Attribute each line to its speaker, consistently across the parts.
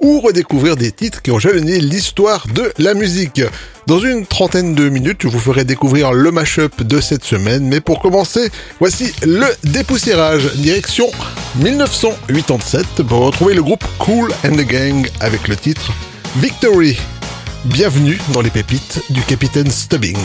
Speaker 1: ou redécouvrir des titres qui ont jalonné l'histoire de la musique. Dans une trentaine de minutes, je vous ferai découvrir le mashup de cette semaine, mais pour commencer, voici le dépoussiérage, direction 1987, pour retrouver le groupe Cool and the Gang avec le titre Victory. Bienvenue dans les pépites du Capitaine Stubbing.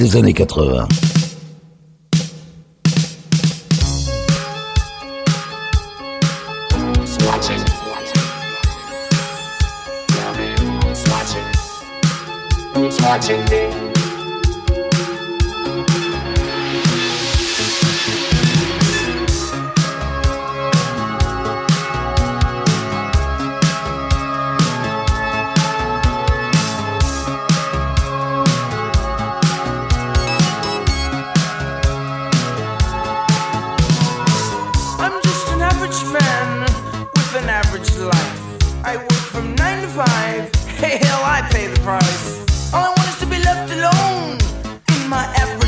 Speaker 2: des années 80.
Speaker 3: life. I work from nine to five. Hey, hell, I pay the price. All I want is to be left alone in my
Speaker 4: effort.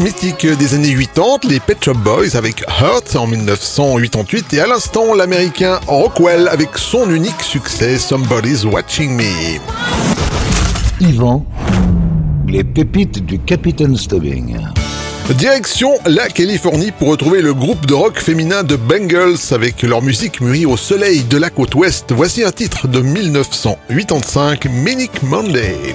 Speaker 4: mythique des années 80, les Pet Shop Boys avec Hurt en 1988 et à l'instant l'américain Rockwell avec son unique succès Somebody's Watching Me.
Speaker 2: Yvan, les pépites du Capitaine Stubbing.
Speaker 4: Direction la Californie pour retrouver le groupe de rock féminin de Bengals avec leur musique mûrie au soleil de la côte ouest. Voici un titre de 1985, Manic Monday.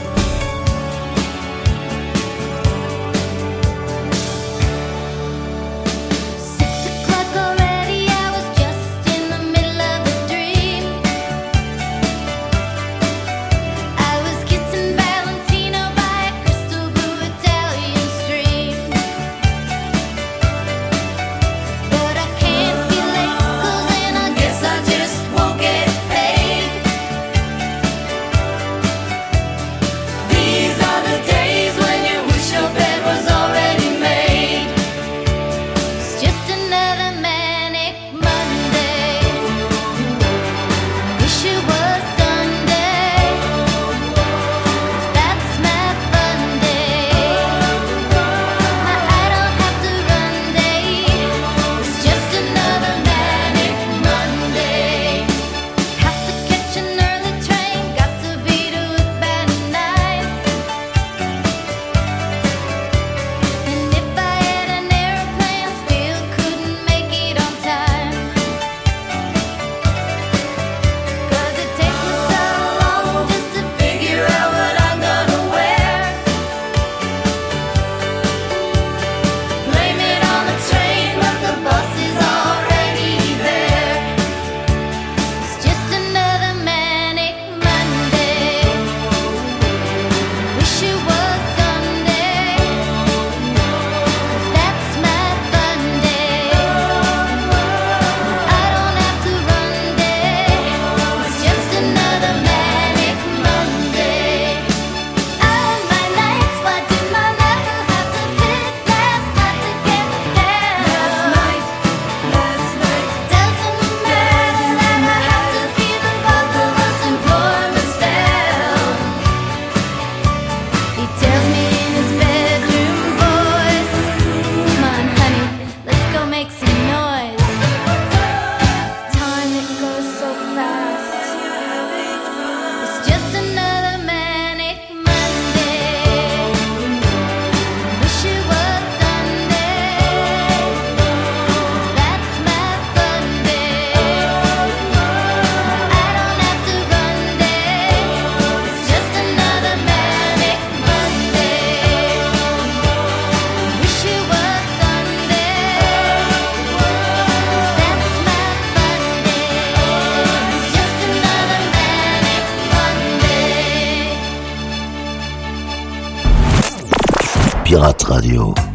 Speaker 5: Pirate Radio.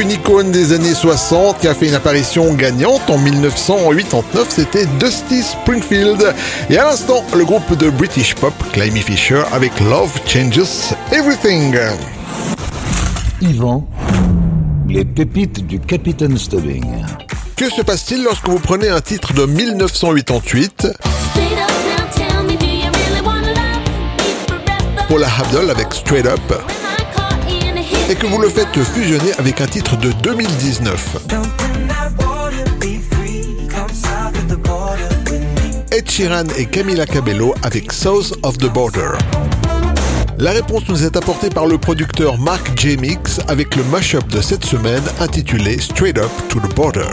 Speaker 6: Une icône des années 60 qui a fait une apparition gagnante en 1989, c'était Dusty Springfield. Et à l'instant, le groupe de British pop Climby Fisher avec Love Changes Everything.
Speaker 2: Yvan, les pépites du Capitaine Stubbing.
Speaker 6: Que se passe-t-il lorsque vous prenez un titre de 1988 Paula Abdul avec Straight Up et que vous le faites fusionner avec un titre de 2019. Ed Sheeran et Camila Cabello avec South of the Border. La réponse nous est apportée par le producteur Mark J. Mix avec le mashup de cette semaine intitulé Straight Up to the Border.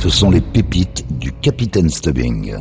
Speaker 2: Ce sont les pépites du Capitaine Stubbing.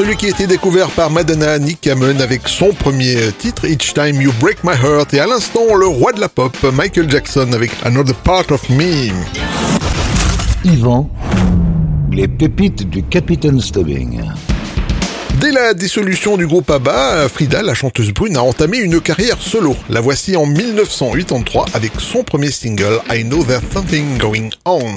Speaker 7: celui qui a été découvert par Madonna, Nick Kamen, avec son premier titre, Each Time You Break My Heart, et à l'instant, le roi de la pop, Michael Jackson, avec Another Part of Me.
Speaker 2: Yvan, les pépites du Capitaine Stubbing.
Speaker 7: Dès la dissolution du groupe ABBA, Frida, la chanteuse brune, a entamé une carrière solo. La voici en 1983 avec son premier single I Know There's Something Going On.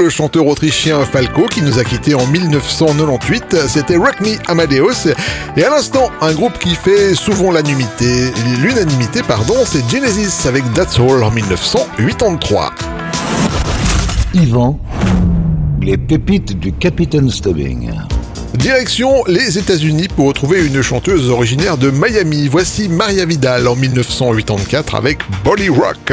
Speaker 7: le chanteur autrichien Falco qui nous a quittés en 1998. C'était Rock Amadeus. Et à l'instant, un groupe qui fait souvent l'unanimité, l'unanimité pardon, c'est Genesis avec That's All en 1983.
Speaker 2: Yvan, les pépites du Capitaine Stubbing.
Speaker 7: Direction les États-Unis pour retrouver une chanteuse originaire de Miami. Voici Maria Vidal en 1984 avec Bolly Rock.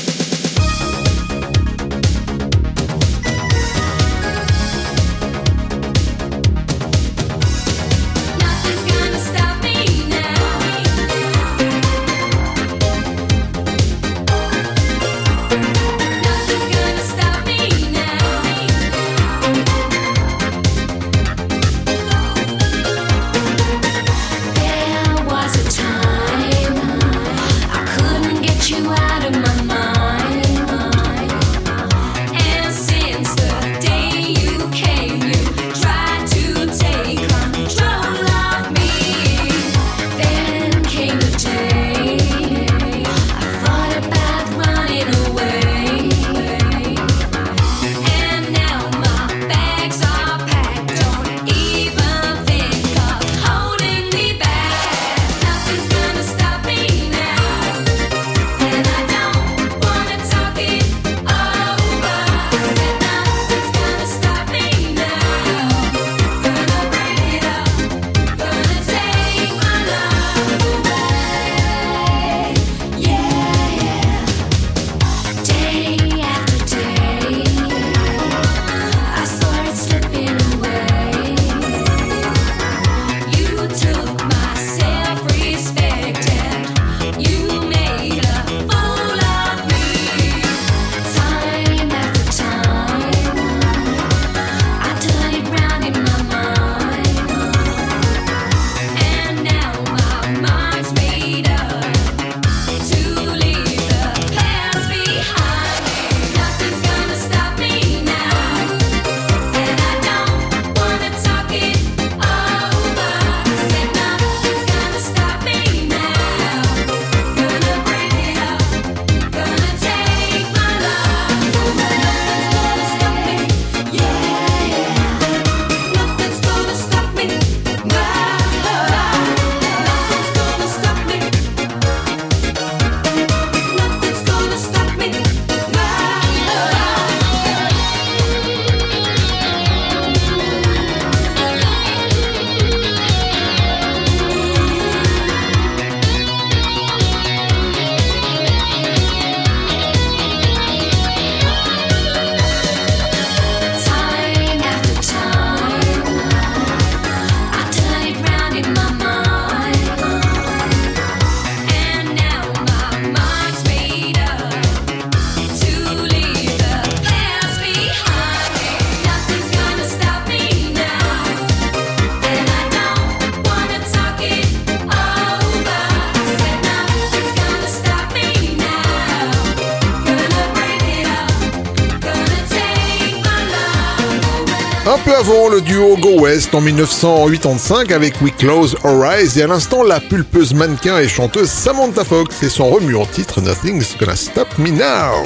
Speaker 7: Un peu avant, le duo Go West en 1985 avec We Close Our Eyes et à l'instant la pulpeuse mannequin et chanteuse Samantha Fox et son remue en titre Nothing's Gonna Stop Me Now.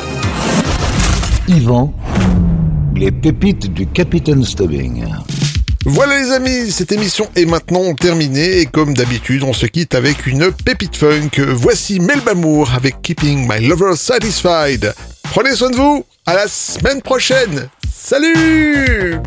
Speaker 8: Yvan, les pépites du Capitaine Stubbing.
Speaker 7: Voilà les amis, cette émission est maintenant terminée et comme d'habitude on se quitte avec une pépite funk. Voici Melba Moore avec Keeping My Lover Satisfied. Prenez soin de vous, à la semaine prochaine. Salut